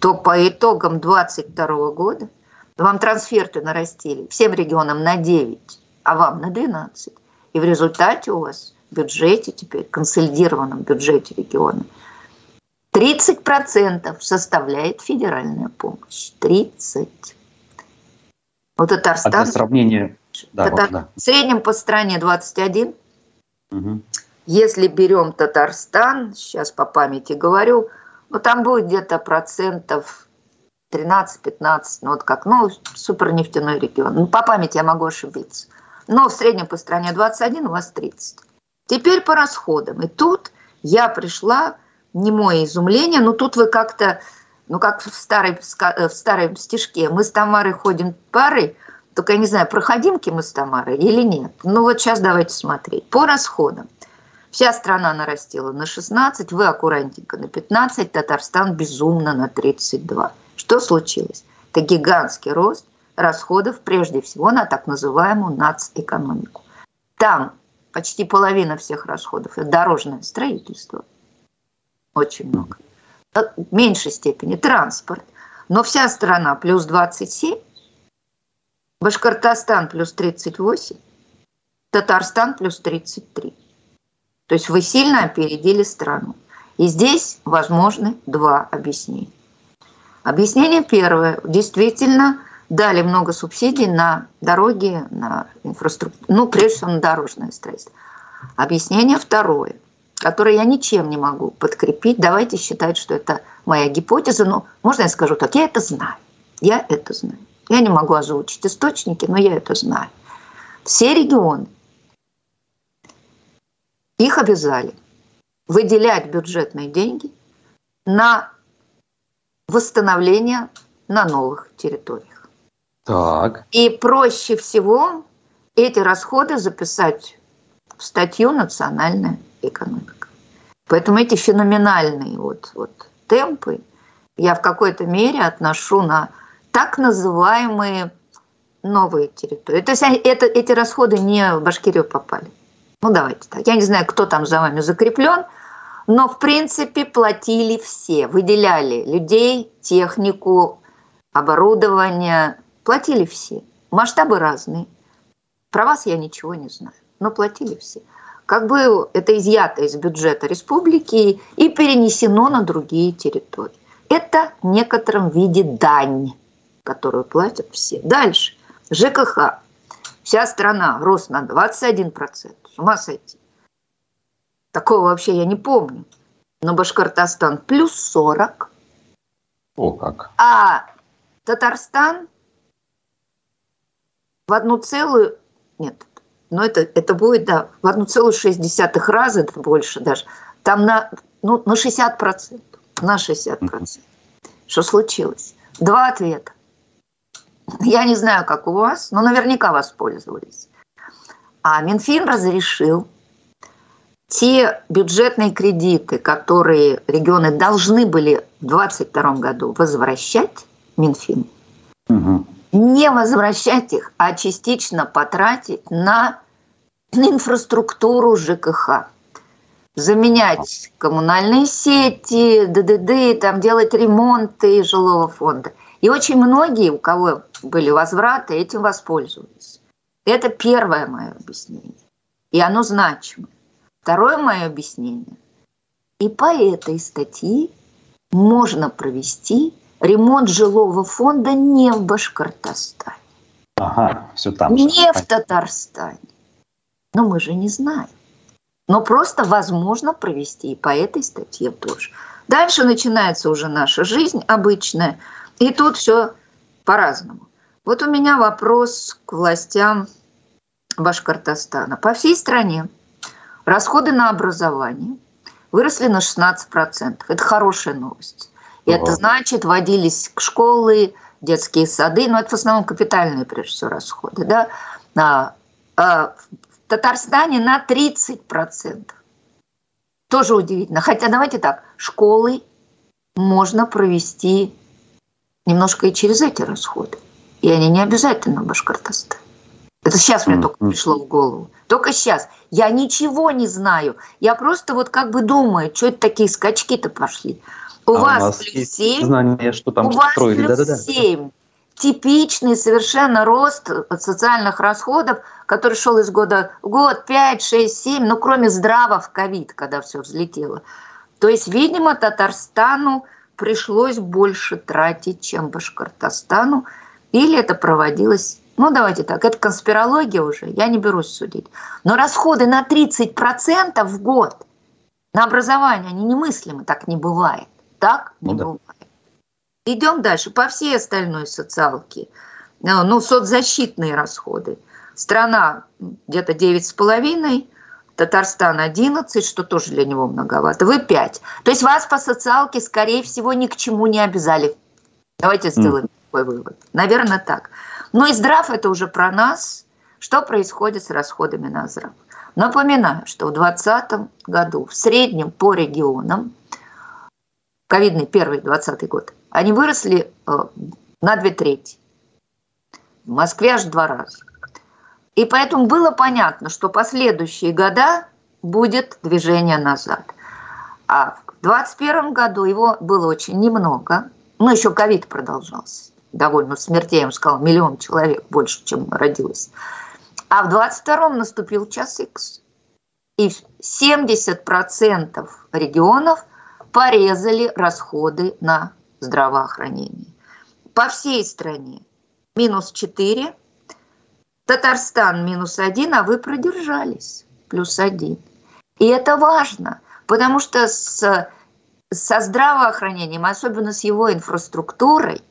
то по итогам 2022 года вам трансферты нарастили всем регионам на 9, а вам на 12. И в результате у вас в бюджете теперь, консолидированном бюджете региона, 30% составляет федеральная помощь. 30. Вот Татарстан... А для сравнения... Да, Татар... да. В среднем по стране 21. Угу. Если берем Татарстан, сейчас по памяти говорю, ну там будет где-то процентов 13-15, ну вот как, ну супер нефтяной регион. Ну по памяти я могу ошибиться. Но в среднем по стране 21, у вас 30. Теперь по расходам. И тут я пришла, не мое изумление, но тут вы как-то ну как в старой, в старой стишке, мы с Тамарой ходим парой, только я не знаю, проходимки мы с Тамарой или нет. Ну вот сейчас давайте смотреть. По расходам. Вся страна нарастила на 16, вы аккуратненько на 15, Татарстан безумно на 32. Что случилось? Это гигантский рост расходов, прежде всего, на так называемую нацэкономику. Там почти половина всех расходов – это дорожное строительство. Очень много в меньшей степени транспорт, но вся страна плюс 27, Башкортостан плюс 38, Татарстан плюс 33. То есть вы сильно опередили страну. И здесь возможны два объяснения. Объяснение первое. Действительно, дали много субсидий на дороги, на инфраструктуру, ну, прежде всего, на дорожное строительство. Объяснение второе – которые я ничем не могу подкрепить. Давайте считать, что это моя гипотеза. Но можно я скажу так, я это знаю. Я это знаю. Я не могу озвучить источники, но я это знаю. Все регионы, их обязали выделять бюджетные деньги на восстановление на новых территориях. Так. И проще всего эти расходы записать в статью «Национальная экономика. Поэтому эти феноменальные вот, вот темпы я в какой-то мере отношу на так называемые новые территории. То есть это, эти расходы не в Башкирию попали. Ну, давайте так. Я не знаю, кто там за вами закреплен, но, в принципе, платили все. Выделяли людей, технику, оборудование. Платили все. Масштабы разные. Про вас я ничего не знаю, но платили все как бы это изъято из бюджета республики и перенесено на другие территории. Это в некотором виде дань, которую платят все. Дальше. ЖКХ. Вся страна рост на 21%. С ума сойти. Такого вообще я не помню. Но Башкортостан плюс 40. О, как. А Татарстан в одну целую, нет, но это, это будет, да, в 1,6 раза, это больше даже, там на, ну, на 60%, на 60%. Mm-hmm. Что случилось? Два ответа. Я не знаю, как у вас, но наверняка воспользовались. А Минфин разрешил те бюджетные кредиты, которые регионы должны были в 2022 году возвращать Минфин, угу. Не возвращать их, а частично потратить на инфраструктуру ЖКХ. Заменять коммунальные сети, ДДД, там делать ремонты жилого фонда. И очень многие, у кого были возвраты, этим воспользуются. Это первое мое объяснение. И оно значимо. Второе мое объяснение. И по этой статье можно провести ремонт жилого фонда не в Башкортостане. Ага, все там. Не в Татарстане. Но мы же не знаем. Но просто возможно провести и по этой статье тоже. Дальше начинается уже наша жизнь обычная. И тут все по-разному. Вот у меня вопрос к властям Башкортостана. По всей стране расходы на образование выросли на 16%. Это хорошая новость. И это значит, водились школы, детские сады, но это в основном капитальные, прежде всего, расходы. Да? А, а в Татарстане на 30%. Тоже удивительно. Хотя давайте так, школы можно провести немножко и через эти расходы. И они не обязательно в Башкортостане. Это сейчас мне только пришло в голову. Только сейчас. Я ничего не знаю. Я просто вот как бы думаю, что это такие скачки-то пошли. У а вас у плюс 7. Знание, что там у вас строили. плюс да, да, 7. Типичный совершенно рост социальных расходов, который шел из года в год 5, 6, 7, ну кроме здраво в ковид, когда все взлетело. То есть, видимо, Татарстану пришлось больше тратить, чем Башкортостану, или это проводилось ну, давайте так, это конспирология уже, я не берусь судить. Но расходы на 30% в год на образование, они немыслимы, так не бывает. Так не ну, бывает. Да. Идем дальше. По всей остальной социалке, э, ну, соцзащитные расходы. Страна где-то 9,5, Татарстан 11, что тоже для него многовато. Вы 5. То есть вас по социалке, скорее всего, ни к чему не обязали. Давайте сделаем mm. такой вывод. Наверное, так. Но и здрав это уже про нас. Что происходит с расходами на здрав? Напоминаю, что в 2020 году в среднем по регионам, ковидный первый 20 год, они выросли э, на две трети. В Москве аж два раза. И поэтому было понятно, что последующие года будет движение назад. А в 2021 году его было очень немного, но еще ковид продолжался довольно смертей, я вам сказала, миллион человек больше, чем родилось. А в 22-м наступил час X. И 70% регионов порезали расходы на здравоохранение. По всей стране минус 4, Татарстан минус 1, а вы продержались плюс 1. И это важно, потому что с, со здравоохранением, особенно с его инфраструктурой,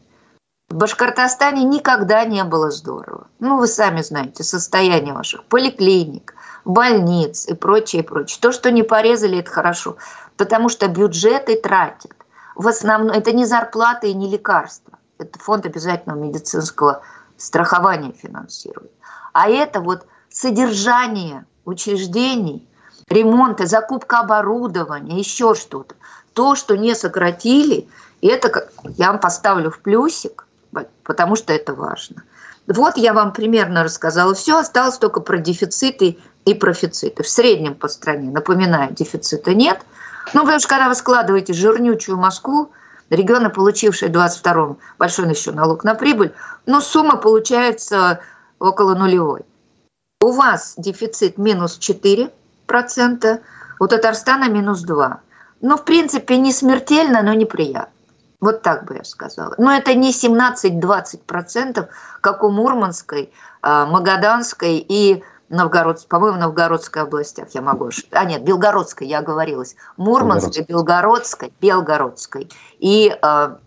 в Башкортостане никогда не было здорово. Ну, вы сами знаете, состояние ваших поликлиник, больниц и прочее, прочее. То, что не порезали, это хорошо, потому что бюджеты тратят. В основном это не зарплаты и не лекарства. Это фонд обязательного медицинского страхования финансирует. А это вот содержание учреждений, ремонт, закупка оборудования, еще что-то. То, что не сократили, это я вам поставлю в плюсик, потому что это важно. Вот я вам примерно рассказала все, осталось только про дефициты и профициты. В среднем по стране, напоминаю, дефицита нет. Ну, потому что когда вы складываете жирнючую Москву, регионы, получившие в 22-м большой еще налог на прибыль, но сумма получается около нулевой. У вас дефицит минус 4%, у Татарстана минус 2%. Ну, в принципе, не смертельно, но неприятно. Вот так бы я сказала. Но это не 17-20%, как у Мурманской, а, Магаданской и Новгород, по-моему, Новгородской областях, я могу А нет, Белгородской, я оговорилась. Мурманской, Белгородской, Белгородской и, а,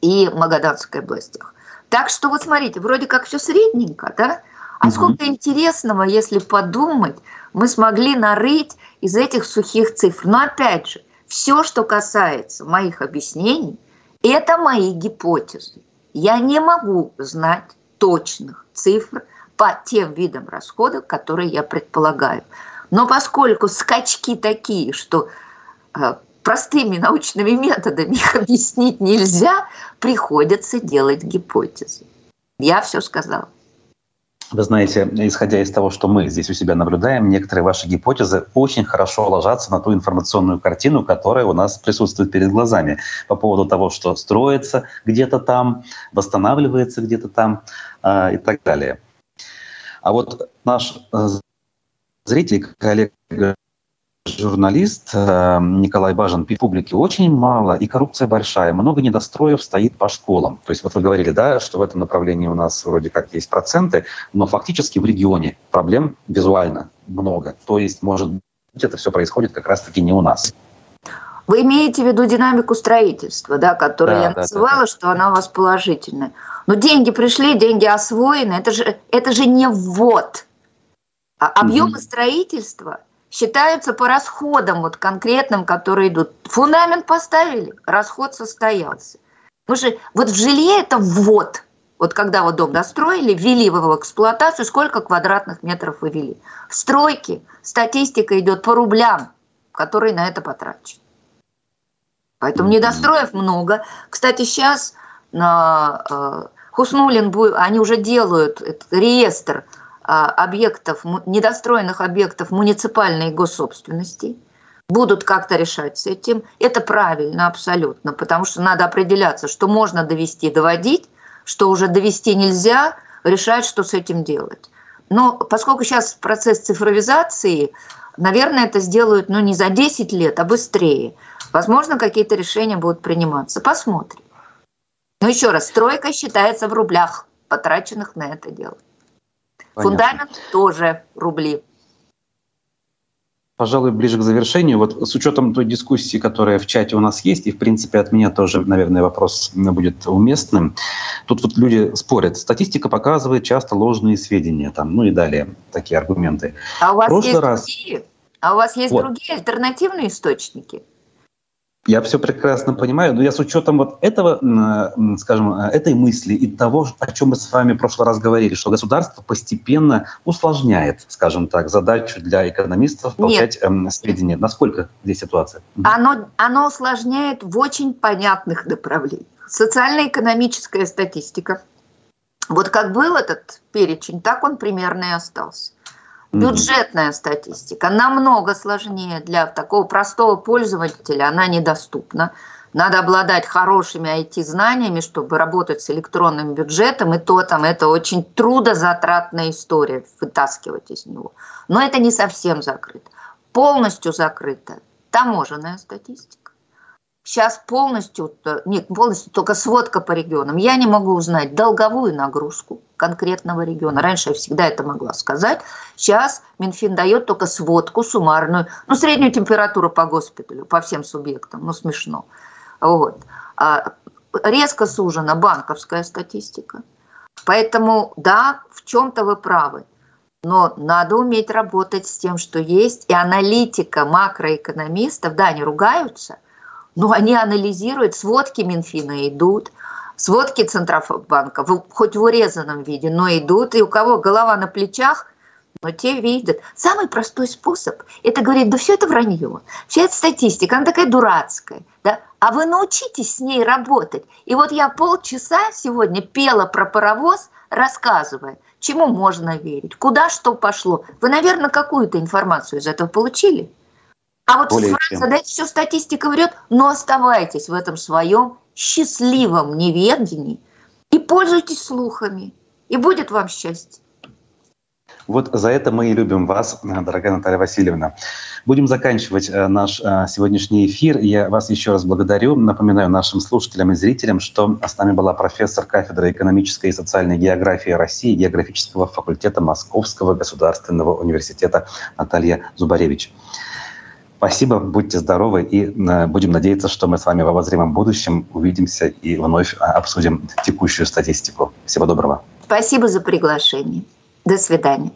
и Магаданской областях. Так что вот смотрите, вроде как все средненько, да? А сколько интересного, если подумать, мы смогли нарыть из этих сухих цифр. Но опять же, все, что касается моих объяснений, это мои гипотезы. Я не могу знать точных цифр по тем видам расходов, которые я предполагаю. Но поскольку скачки такие, что э, простыми научными методами их объяснить нельзя, приходится делать гипотезы. Я все сказала. Вы знаете, исходя из того, что мы здесь у себя наблюдаем, некоторые ваши гипотезы очень хорошо ложатся на ту информационную картину, которая у нас присутствует перед глазами по поводу того, что строится где-то там, восстанавливается где-то там э, и так далее. А вот наш э, зритель, коллега журналист э, Николай Бажин публики очень мало, и коррупция большая, много недостроев стоит по школам. То есть вот вы говорили, да, что в этом направлении у нас вроде как есть проценты, но фактически в регионе проблем визуально много. То есть, может быть, это все происходит как раз-таки не у нас. Вы имеете в виду динамику строительства, да, которую да, я да, называла, да, что она у вас положительная. Но деньги пришли, деньги освоены, это же, это же не ввод. А объемы mm-hmm. строительства – считаются по расходам вот конкретным, которые идут. Фундамент поставили, расход состоялся. Потому что вот в жилье это ввод. Вот когда вот дом достроили, ввели его в эксплуатацию, сколько квадратных метров вывели. В стройке статистика идет по рублям, которые на это потрачены. Поэтому недостроев много. Кстати, сейчас на э, Хуснулин, они уже делают реестр а, объектов, недостроенных объектов муниципальной госсобственности, будут как-то решать с этим. Это правильно абсолютно, потому что надо определяться, что можно довести, доводить, что уже довести нельзя, решать, что с этим делать. Но поскольку сейчас процесс цифровизации, наверное, это сделают ну, не за 10 лет, а быстрее. Возможно, какие-то решения будут приниматься. Посмотрим. Но еще раз, стройка считается в рублях, потраченных на это дело. Понятно. Фундамент тоже рубли. Пожалуй, ближе к завершению. Вот с учетом той дискуссии, которая в чате у нас есть, и, в принципе, от меня тоже, наверное, вопрос будет уместным. Тут вот люди спорят. Статистика показывает часто ложные сведения, там, ну и далее такие аргументы. А у вас есть раз... другие? А у вас есть вот. другие альтернативные источники? Я все прекрасно понимаю, но я с учетом вот этого, скажем, этой мысли и того, о чем мы с вами в прошлый раз говорили, что государство постепенно усложняет, скажем так, задачу для экономистов получать эм, сведения. Насколько здесь ситуация? Оно, оно усложняет в очень понятных направлениях. Социально-экономическая статистика. Вот как был этот перечень, так он примерно и остался. Бюджетная статистика намного сложнее для такого простого пользователя, она недоступна. Надо обладать хорошими IT-знаниями, чтобы работать с электронным бюджетом, и то там это очень трудозатратная история, вытаскивать из него. Но это не совсем закрыто. Полностью закрыта таможенная статистика. Сейчас полностью, нет, полностью только сводка по регионам. Я не могу узнать долговую нагрузку конкретного региона. Раньше я всегда это могла сказать. Сейчас Минфин дает только сводку суммарную, ну, среднюю температуру по госпиталю, по всем субъектам. Ну, смешно. Вот. А резко сужена банковская статистика. Поэтому, да, в чем-то вы правы. Но надо уметь работать с тем, что есть. И аналитика макроэкономистов, да, они ругаются, но они анализируют, сводки Минфина идут, сводки Центробанка, хоть в урезанном виде, но идут, и у кого голова на плечах, но те видят. Самый простой способ – это говорить, да все это вранье, вся эта статистика, она такая дурацкая, да? а вы научитесь с ней работать. И вот я полчаса сегодня пела про паровоз, рассказывая, чему можно верить, куда что пошло. Вы, наверное, какую-то информацию из этого получили? А вот Более фраза, чем. да, все статистика врет, но оставайтесь в этом своем счастливом неведении и пользуйтесь слухами, и будет вам счастье. Вот за это мы и любим вас, дорогая Наталья Васильевна. Будем заканчивать э, наш э, сегодняшний эфир. Я вас еще раз благодарю. Напоминаю нашим слушателям и зрителям, что с нами была профессор кафедры экономической и социальной географии России географического факультета Московского государственного университета Наталья Зубаревич. Спасибо, будьте здоровы и э, будем надеяться, что мы с вами в обозримом будущем увидимся и вновь а, обсудим текущую статистику. Всего доброго. Спасибо за приглашение. До свидания.